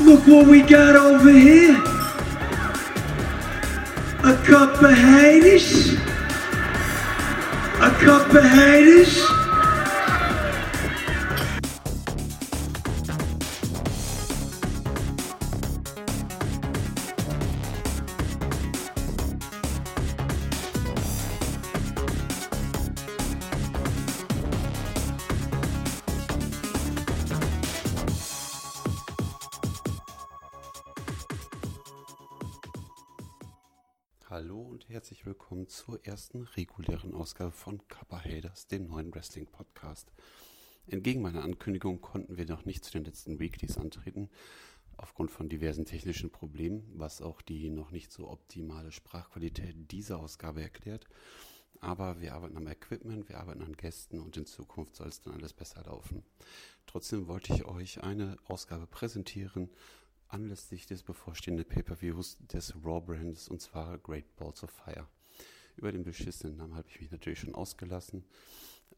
Look what we got over here. A cup of haters. A cup of haters. Und herzlich willkommen zur ersten regulären Ausgabe von Kappa Haters, dem neuen Wrestling Podcast. Entgegen meiner Ankündigung konnten wir noch nicht zu den letzten Weeklies antreten, aufgrund von diversen technischen Problemen, was auch die noch nicht so optimale Sprachqualität dieser Ausgabe erklärt. Aber wir arbeiten am Equipment, wir arbeiten an Gästen und in Zukunft soll es dann alles besser laufen. Trotzdem wollte ich euch eine Ausgabe präsentieren, anlässlich des bevorstehenden Pay-per-Views des Raw-Brands und zwar Great Balls of Fire. Über den beschissenen Namen habe ich mich natürlich schon ausgelassen,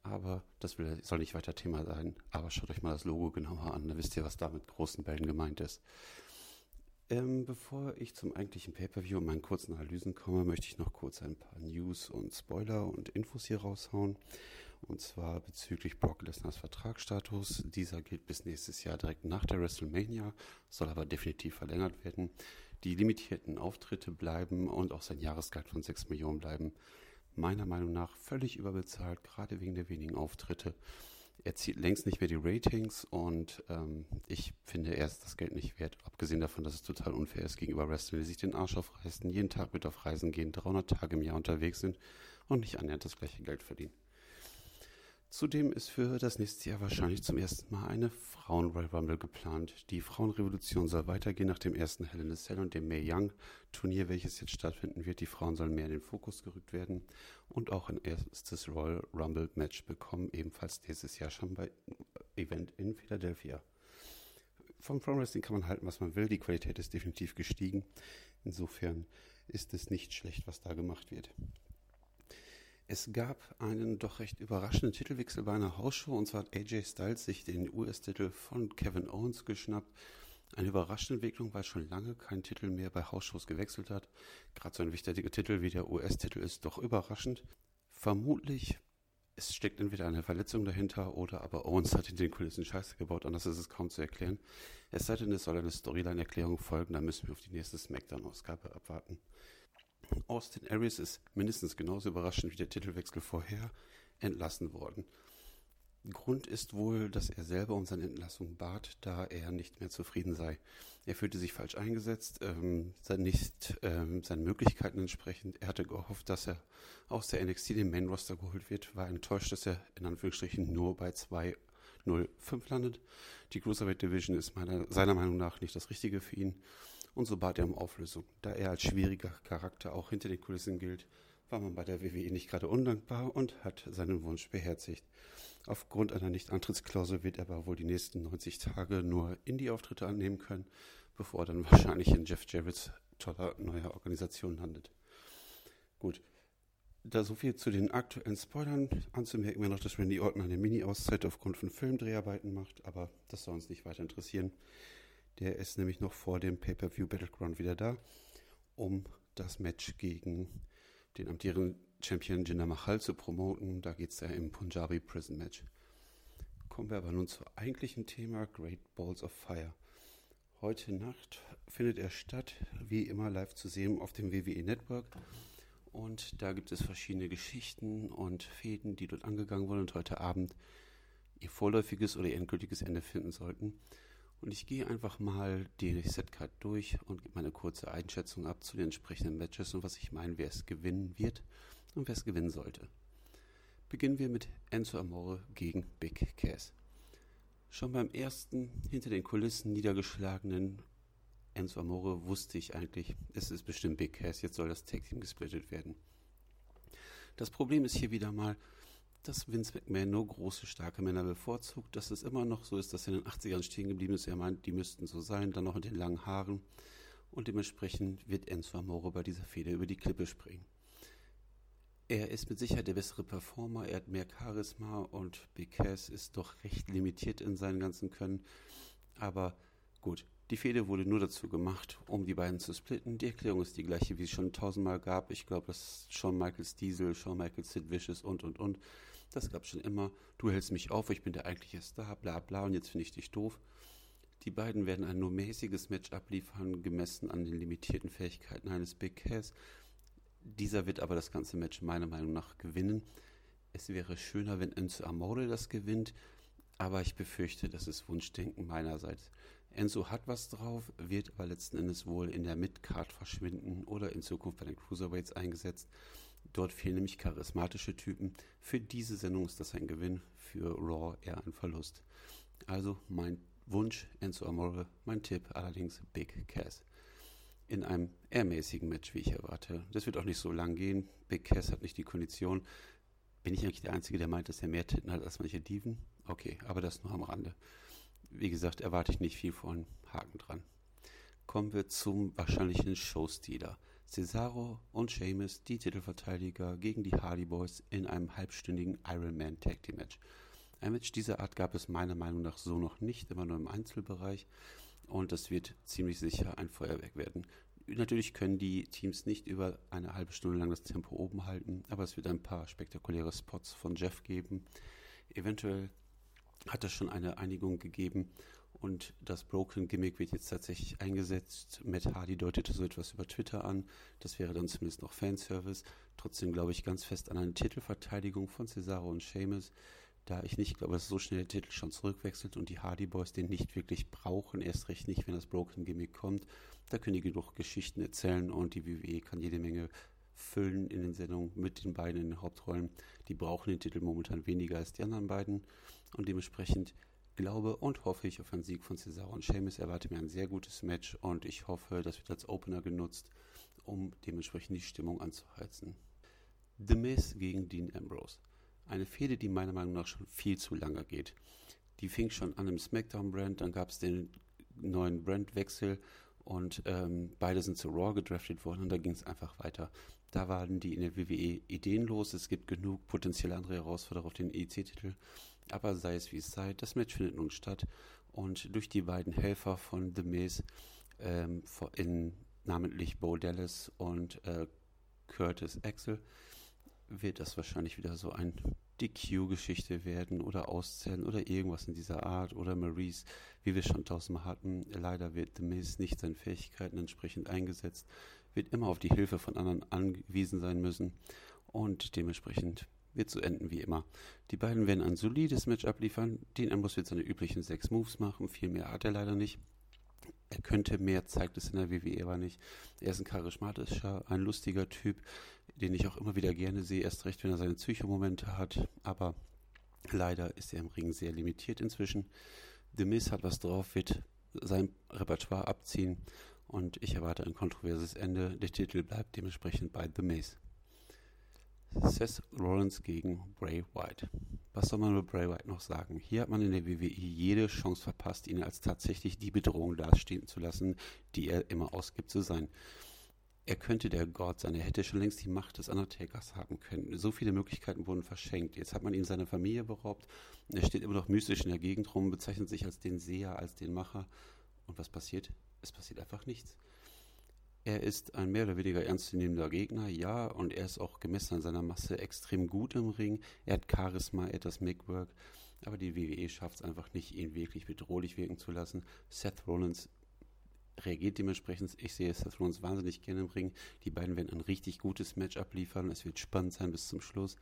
aber das will, soll nicht weiter Thema sein. Aber schaut euch mal das Logo genauer an, dann wisst ihr, was da mit großen Bällen gemeint ist. Ähm, bevor ich zum eigentlichen Pay-per-View und meinen kurzen Analysen komme, möchte ich noch kurz ein paar News und Spoiler und Infos hier raushauen. Und zwar bezüglich Brock Lesners Vertragsstatus. Dieser gilt bis nächstes Jahr direkt nach der WrestleMania, soll aber definitiv verlängert werden. Die limitierten Auftritte bleiben und auch sein Jahresgehalt von 6 Millionen bleiben meiner Meinung nach völlig überbezahlt, gerade wegen der wenigen Auftritte. Er zieht längst nicht mehr die Ratings und ähm, ich finde, er ist das Geld nicht wert. Abgesehen davon, dass es total unfair ist gegenüber Wrestlern, die sich den Arsch aufreißen, jeden Tag mit auf Reisen gehen, 300 Tage im Jahr unterwegs sind und nicht annähernd das gleiche Geld verdienen. Zudem ist für das nächste Jahr wahrscheinlich zum ersten Mal eine Frauen-Royal Rumble geplant. Die Frauenrevolution soll weitergehen nach dem ersten Hell in a Cell und dem Mae Young Turnier, welches jetzt stattfinden wird. Die Frauen sollen mehr in den Fokus gerückt werden und auch ein erstes Royal Rumble Match bekommen, ebenfalls nächstes Jahr schon bei Event in Philadelphia. Vom Frauenwrestling Wrestling kann man halten, was man will. Die Qualität ist definitiv gestiegen. Insofern ist es nicht schlecht, was da gemacht wird. Es gab einen doch recht überraschenden Titelwechsel bei einer Hausshow und zwar hat AJ Styles sich den US-Titel von Kevin Owens geschnappt. Eine überraschende Entwicklung, weil schon lange kein Titel mehr bei Hausshows gewechselt hat. Gerade so ein wichtiger Titel wie der US-Titel ist doch überraschend. Vermutlich es steckt entweder eine Verletzung dahinter oder aber Owens hat in den Kulissen Scheiße gebaut, anders ist es kaum zu erklären. Es sei denn, es soll eine Storyline-Erklärung folgen, dann müssen wir auf die nächste Smackdown-Ausgabe abwarten. Austin Aries ist mindestens genauso überraschend wie der Titelwechsel vorher entlassen worden. Grund ist wohl, dass er selber um seine Entlassung bat, da er nicht mehr zufrieden sei. Er fühlte sich falsch eingesetzt, ähm, nicht ähm, seinen Möglichkeiten entsprechend. Er hatte gehofft, dass er aus der NXT den Main Roster geholt wird, war enttäuscht, dass er in Anführungsstrichen nur bei 2.05 landet. Die Cruiserweight Division ist meiner, seiner Meinung nach nicht das Richtige für ihn und so bat er um Auflösung. Da er als schwieriger Charakter auch hinter den Kulissen gilt, war man bei der WWE nicht gerade undankbar und hat seinen Wunsch beherzigt. Aufgrund einer Nicht-Antrittsklausel wird er aber wohl die nächsten 90 Tage nur Indie-Auftritte annehmen können, bevor er dann wahrscheinlich in Jeff Jarrett's toller neuer Organisation landet. Gut, da so viel zu den aktuellen Spoilern. Anzumerken wäre noch, dass Randy Orton eine Mini-Auszeit aufgrund von Filmdreharbeiten macht, aber das soll uns nicht weiter interessieren. Der ist nämlich noch vor dem Pay-Per-View Battleground wieder da, um das Match gegen den amtierenden Champion Jinder Mahal zu promoten. Da geht es ja im Punjabi Prison Match. Kommen wir aber nun zum eigentlichen Thema Great Balls of Fire. Heute Nacht findet er statt, wie immer live zu sehen auf dem WWE Network. Und da gibt es verschiedene Geschichten und Fäden, die dort angegangen wurden und heute Abend ihr vorläufiges oder endgültiges Ende finden sollten. Und ich gehe einfach mal die Setcard durch und gebe meine kurze Einschätzung ab zu den entsprechenden Matches und was ich meine, wer es gewinnen wird und wer es gewinnen sollte. Beginnen wir mit Enzo Amore gegen Big Cass. Schon beim ersten hinter den Kulissen niedergeschlagenen Enzo Amore wusste ich eigentlich, es ist bestimmt Big Cass, jetzt soll das Tag Team gesplittet werden. Das Problem ist hier wieder mal, dass Vince McMahon nur große, starke Männer bevorzugt, dass es immer noch so ist, dass er in den 80ern stehen geblieben ist. Er meint, die müssten so sein, dann noch mit den langen Haaren. Und dementsprechend wird Enzo Amore bei dieser Feder über die Klippe springen. Er ist mit Sicherheit der bessere Performer, er hat mehr Charisma und Big Cass ist doch recht limitiert in seinen ganzen Können. Aber gut, Die Fehde wurde nur dazu gemacht, um die beiden zu splitten. Die Erklärung ist die gleiche, wie es schon tausendmal gab. Ich glaube, dass Shawn Michaels Diesel, Shawn Michaels Sid Vicious und, und, und. Das gab es schon immer. Du hältst mich auf, ich bin der eigentliche Star, bla, bla, und jetzt finde ich dich doof. Die beiden werden ein nur mäßiges Match abliefern, gemessen an den limitierten Fähigkeiten eines Big Cass. Dieser wird aber das ganze Match meiner Meinung nach gewinnen. Es wäre schöner, wenn Enzo Amore das gewinnt, aber ich befürchte, das ist Wunschdenken meinerseits. Enzo hat was drauf, wird aber letzten Endes wohl in der Midcard verschwinden oder in Zukunft bei den Cruiserweights eingesetzt. Dort fehlen nämlich charismatische Typen. Für diese Sendung ist das ein Gewinn, für Raw eher ein Verlust. Also mein Wunsch Enzo Amore, mein Tipp allerdings Big Cass. In einem eher mäßigen Match, wie ich erwarte. Das wird auch nicht so lang gehen. Big Cass hat nicht die Kondition. Bin ich eigentlich der Einzige, der meint, dass er mehr Titten hat als manche Diven? Okay, aber das nur am Rande wie gesagt, erwarte ich nicht viel von Haken dran. Kommen wir zum wahrscheinlichen Showstealer. Cesaro und Sheamus, die Titelverteidiger, gegen die Hardy Boys in einem halbstündigen Ironman Tag Team Match. Ein Match dieser Art gab es meiner Meinung nach so noch nicht, immer nur im Einzelbereich. Und das wird ziemlich sicher ein Feuerwerk werden. Natürlich können die Teams nicht über eine halbe Stunde lang das Tempo oben halten, aber es wird ein paar spektakuläre Spots von Jeff geben. Eventuell hat es schon eine Einigung gegeben und das Broken Gimmick wird jetzt tatsächlich eingesetzt. Matt Hardy deutete so etwas über Twitter an. Das wäre dann zumindest noch Fanservice. Trotzdem glaube ich ganz fest an eine Titelverteidigung von Cesaro und Sheamus, da ich nicht glaube, dass so schnell der Titel schon zurückwechselt und die Hardy Boys den nicht wirklich brauchen, erst recht nicht, wenn das Broken Gimmick kommt. Da können die genug Geschichten erzählen und die WWE kann jede Menge füllen in den Sendungen mit den beiden in den Hauptrollen. Die brauchen den Titel momentan weniger als die anderen beiden. Und dementsprechend glaube und hoffe ich auf einen Sieg von Cesaro und Sheamus. Erwarte mir ein sehr gutes Match und ich hoffe, das wird als Opener genutzt, um dementsprechend die Stimmung anzuheizen. The Miz gegen Dean Ambrose. Eine Fehde, die meiner Meinung nach schon viel zu lange geht. Die fing schon an im SmackDown-Brand, dann gab es den neuen Brandwechsel und ähm, beide sind zu Raw gedraftet worden und da ging es einfach weiter. Da waren die in der WWE ideenlos. Es gibt genug potenzielle andere Herausforderer auf den EC-Titel. Aber sei es wie es sei, das Match findet nun statt. Und durch die beiden Helfer von The Miz, ähm, in, namentlich Bo Dallas und äh, Curtis Axel, wird das wahrscheinlich wieder so ein DQ-Geschichte werden oder Auszählen oder irgendwas in dieser Art oder Maurice, wie wir schon tausendmal hatten. Leider wird The Miz nicht seinen Fähigkeiten entsprechend eingesetzt, wird immer auf die Hilfe von anderen angewiesen sein müssen und dementsprechend wird so enden wie immer. Die beiden werden ein solides Match abliefern. Dean Ambrose wird seine üblichen sechs Moves machen. Viel mehr hat er leider nicht. Er könnte mehr, zeigt es in der WWE aber nicht. Er ist ein charismatischer, ein lustiger Typ, den ich auch immer wieder gerne sehe, erst recht, wenn er seine Psychomomente hat. Aber leider ist er im Ring sehr limitiert inzwischen. The Miz hat was drauf, wird sein Repertoire abziehen und ich erwarte ein kontroverses Ende. Der Titel bleibt dementsprechend bei The Miz. Seth Rollins gegen Bray Wyatt. Was soll man über Bray Wyatt noch sagen? Hier hat man in der WWE jede Chance verpasst, ihn als tatsächlich die Bedrohung dastehen zu lassen, die er immer ausgibt zu sein. Er könnte der Gott sein, er hätte schon längst die Macht des Undertakers haben können. So viele Möglichkeiten wurden verschenkt. Jetzt hat man ihn seiner Familie beraubt. Er steht immer noch mystisch in der Gegend rum, bezeichnet sich als den Seher, als den Macher. Und was passiert? Es passiert einfach nichts. Er ist ein mehr oder weniger ernstzunehmender Gegner, ja, und er ist auch gemessen an seiner Masse extrem gut im Ring. Er hat Charisma, er hat das Mickwork, aber die WWE schafft es einfach nicht, ihn wirklich bedrohlich wirken zu lassen. Seth Rollins reagiert dementsprechend. Ich sehe Seth Rollins wahnsinnig gerne im Ring. Die beiden werden ein richtig gutes Match abliefern. Es wird spannend sein bis zum Schluss.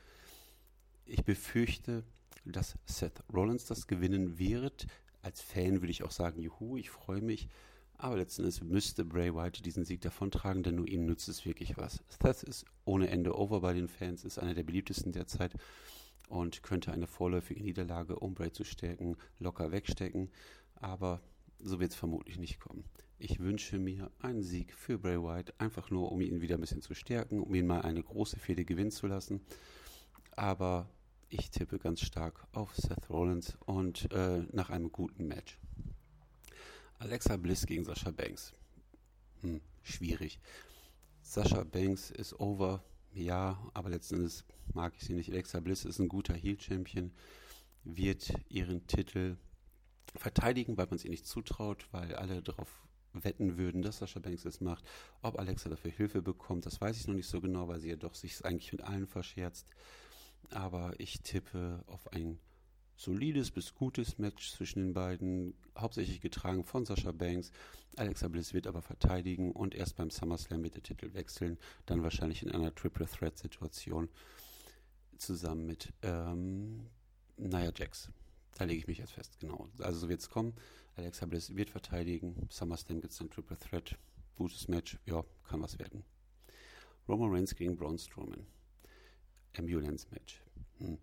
Ich befürchte, dass Seth Rollins das gewinnen wird. Als Fan würde ich auch sagen, juhu, ich freue mich. Aber letzten Endes müsste Bray Wyatt diesen Sieg davontragen, denn nur ihm nützt es wirklich was. Seth ist ohne Ende over bei den Fans, ist einer der beliebtesten derzeit und könnte eine vorläufige Niederlage, um Bray zu stärken, locker wegstecken. Aber so wird es vermutlich nicht kommen. Ich wünsche mir einen Sieg für Bray Wyatt, einfach nur, um ihn wieder ein bisschen zu stärken, um ihn mal eine große Fehde gewinnen zu lassen. Aber ich tippe ganz stark auf Seth Rollins und äh, nach einem guten Match. Alexa Bliss gegen Sascha Banks. Hm, schwierig. Sascha Banks ist over, ja, aber letzten Endes mag ich sie nicht. Alexa Bliss ist ein guter Heel-Champion, wird ihren Titel verteidigen, weil man es ihr nicht zutraut, weil alle darauf wetten würden, dass Sascha Banks es macht. Ob Alexa dafür Hilfe bekommt, das weiß ich noch nicht so genau, weil sie ja doch sich eigentlich mit allen verscherzt. Aber ich tippe auf ein solides bis gutes Match zwischen den beiden, hauptsächlich getragen von Sascha Banks. Alexa Bliss wird aber verteidigen und erst beim SummerSlam wird der Titel wechseln, dann wahrscheinlich in einer Triple Threat Situation zusammen mit ähm, Nia Jax. Da lege ich mich jetzt fest, genau. Also so wird es kommen. Alexa Bliss wird verteidigen. SummerSlam gibt es dann Triple Threat. Gutes Match. Ja, kann was werden. Roman Reigns gegen Braun Strowman. Ambulance Match. Hm.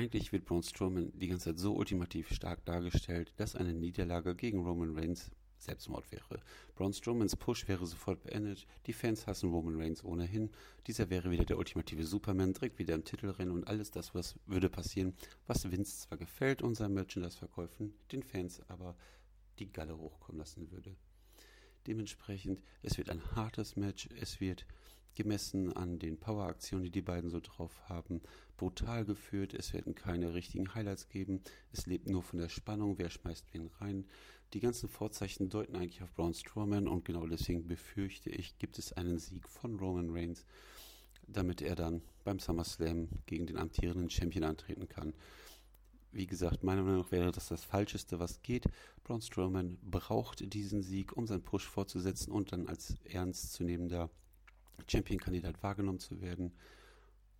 Eigentlich wird Braun Strowman die ganze Zeit so ultimativ stark dargestellt, dass eine Niederlage gegen Roman Reigns Selbstmord wäre. Braun Strowmans Push wäre sofort beendet. Die Fans hassen Roman Reigns ohnehin. Dieser wäre wieder der ultimative Superman, direkt wieder im Titelrennen und alles das, was würde passieren, was Vince zwar gefällt und sein Merchandise-Verkäufen, den Fans aber die Galle hochkommen lassen würde. Dementsprechend, es wird ein hartes Match, es wird gemessen an den Power-Aktionen, die die beiden so drauf haben, brutal geführt. Es werden keine richtigen Highlights geben. Es lebt nur von der Spannung, wer schmeißt wen rein. Die ganzen Vorzeichen deuten eigentlich auf Braun Strowman und genau deswegen befürchte ich, gibt es einen Sieg von Roman Reigns, damit er dann beim SummerSlam gegen den amtierenden Champion antreten kann. Wie gesagt, meiner Meinung nach wäre das das Falscheste, was geht. Braun Strowman braucht diesen Sieg, um seinen Push fortzusetzen und dann als ernstzunehmender Champion-Kandidat wahrgenommen zu werden.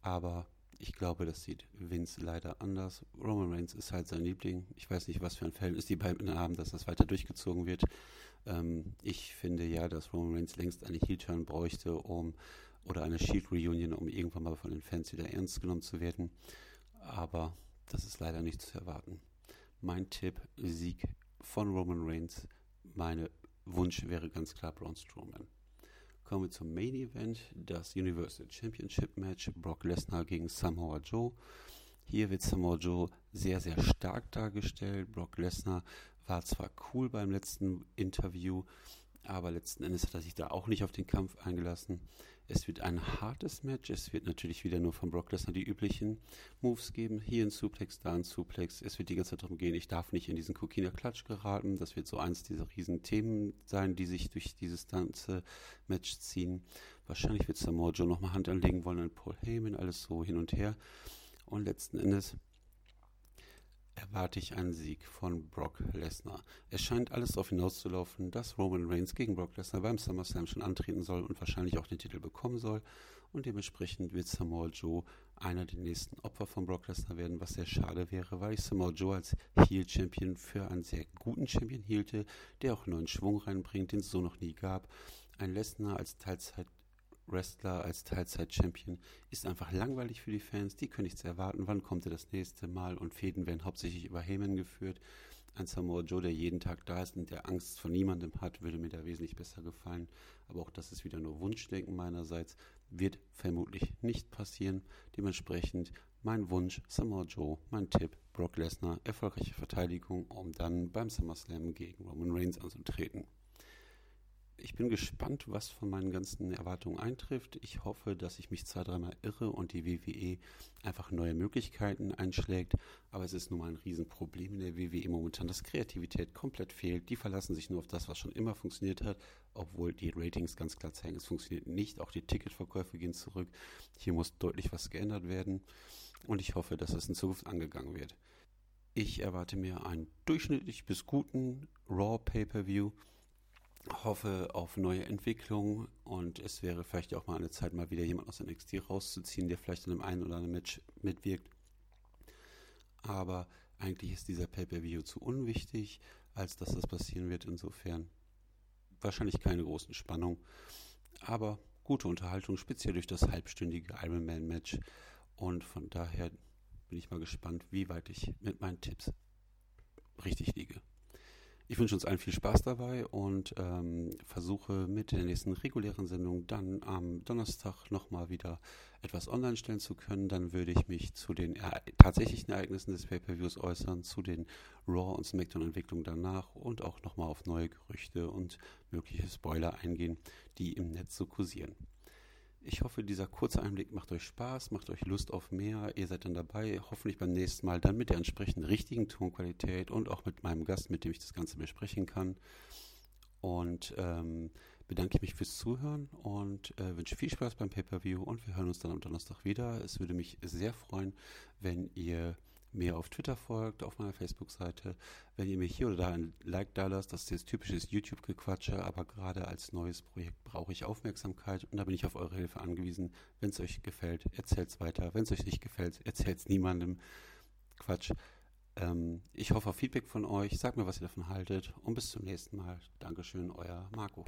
Aber ich glaube, das sieht Vince leider anders. Roman Reigns ist halt sein Liebling. Ich weiß nicht, was für ein Verhältnis die beiden haben, dass das weiter durchgezogen wird. Ähm, ich finde ja, dass Roman Reigns längst eine Heel-Turn bräuchte, um oder eine Shield-Reunion, um irgendwann mal von den Fans wieder ernst genommen zu werden. Aber das ist leider nicht zu erwarten. Mein Tipp, Sieg von Roman Reigns. Mein Wunsch wäre ganz klar Braun Strowman. Kommen wir zum Main Event, das Universal Championship Match Brock Lesnar gegen Samoa Joe. Hier wird Samoa Joe sehr, sehr stark dargestellt. Brock Lesnar war zwar cool beim letzten Interview, aber letzten Endes hat er sich da auch nicht auf den Kampf eingelassen. Es wird ein hartes Match. Es wird natürlich wieder nur von Brock Lesnar die üblichen Moves geben. Hier ein Suplex, da ein Suplex. Es wird die ganze Zeit darum gehen, ich darf nicht in diesen Kokiner Klatsch geraten. Das wird so eins dieser riesen Themen sein, die sich durch dieses ganze Match ziehen. Wahrscheinlich wird Samoa Joe nochmal Hand anlegen wollen an Paul Heyman, alles so hin und her. Und letzten Endes erwarte ich einen Sieg von Brock Lesnar. Es scheint alles darauf hinauszulaufen, dass Roman Reigns gegen Brock Lesnar beim SummerSlam schon antreten soll und wahrscheinlich auch den Titel bekommen soll. Und dementsprechend wird Samoa Joe einer der nächsten Opfer von Brock Lesnar werden, was sehr schade wäre, weil ich Samoa Joe als Heel Champion für einen sehr guten Champion hielte, der auch neuen Schwung reinbringt, den es so noch nie gab. Ein Lesnar als Teilzeit Wrestler als Teilzeit-Champion ist einfach langweilig für die Fans. Die können nichts erwarten. Wann kommt er das nächste Mal? Und Fäden werden hauptsächlich über Heyman geführt. Ein Samoa Joe, der jeden Tag da ist und der Angst vor niemandem hat, würde mir da wesentlich besser gefallen. Aber auch das ist wieder nur Wunschdenken meinerseits. Wird vermutlich nicht passieren. Dementsprechend mein Wunsch, Samoa Joe, mein Tipp, Brock Lesnar, erfolgreiche Verteidigung, um dann beim SummerSlam gegen Roman Reigns anzutreten ich bin gespannt, was von meinen ganzen Erwartungen eintrifft. Ich hoffe, dass ich mich zwei, dreimal irre und die WWE einfach neue Möglichkeiten einschlägt. Aber es ist nun mal ein Riesenproblem in der WWE momentan, dass Kreativität komplett fehlt. Die verlassen sich nur auf das, was schon immer funktioniert hat, obwohl die Ratings ganz klar zeigen, es funktioniert nicht. Auch die Ticketverkäufe gehen zurück. Hier muss deutlich was geändert werden. Und ich hoffe, dass es in Zukunft angegangen wird. Ich erwarte mir einen durchschnittlich bis guten Raw Pay-Per-View hoffe auf neue Entwicklungen und es wäre vielleicht auch mal eine Zeit, mal wieder jemand aus NXT rauszuziehen, der vielleicht in einem einen oder anderen Match mitwirkt. Aber eigentlich ist dieser Pay-Per-View zu unwichtig, als dass das passieren wird. Insofern wahrscheinlich keine großen Spannungen, aber gute Unterhaltung, speziell durch das halbstündige Ironman-Match. Und von daher bin ich mal gespannt, wie weit ich mit meinen Tipps richtig liege. Ich wünsche uns allen viel Spaß dabei und ähm, versuche mit der nächsten regulären Sendung dann am Donnerstag nochmal wieder etwas online stellen zu können. Dann würde ich mich zu den er tatsächlichen Ereignissen des Pay-Per-Views äußern, zu den Raw- und Smackdown-Entwicklungen danach und auch nochmal auf neue Gerüchte und mögliche Spoiler eingehen, die im Netz so kursieren. Ich hoffe, dieser kurze Einblick macht euch Spaß, macht euch Lust auf mehr. Ihr seid dann dabei, hoffentlich beim nächsten Mal dann mit der entsprechenden richtigen Tonqualität und auch mit meinem Gast, mit dem ich das Ganze besprechen kann. Und ähm, bedanke ich mich fürs Zuhören und äh, wünsche viel Spaß beim Pay-Per-View und wir hören uns dann am Donnerstag wieder. Es würde mich sehr freuen, wenn ihr mir auf Twitter folgt, auf meiner Facebook-Seite, wenn ihr mir hier oder da ein Like da lasst, das ist jetzt typisches YouTube-Gequatsche, aber gerade als neues Projekt brauche ich Aufmerksamkeit und da bin ich auf eure Hilfe angewiesen. Wenn es euch gefällt, erzählt es weiter. Wenn es euch nicht gefällt, erzählt es niemandem. Quatsch. Ähm, ich hoffe auf Feedback von euch. Sagt mir, was ihr davon haltet und bis zum nächsten Mal. Dankeschön, euer Marco.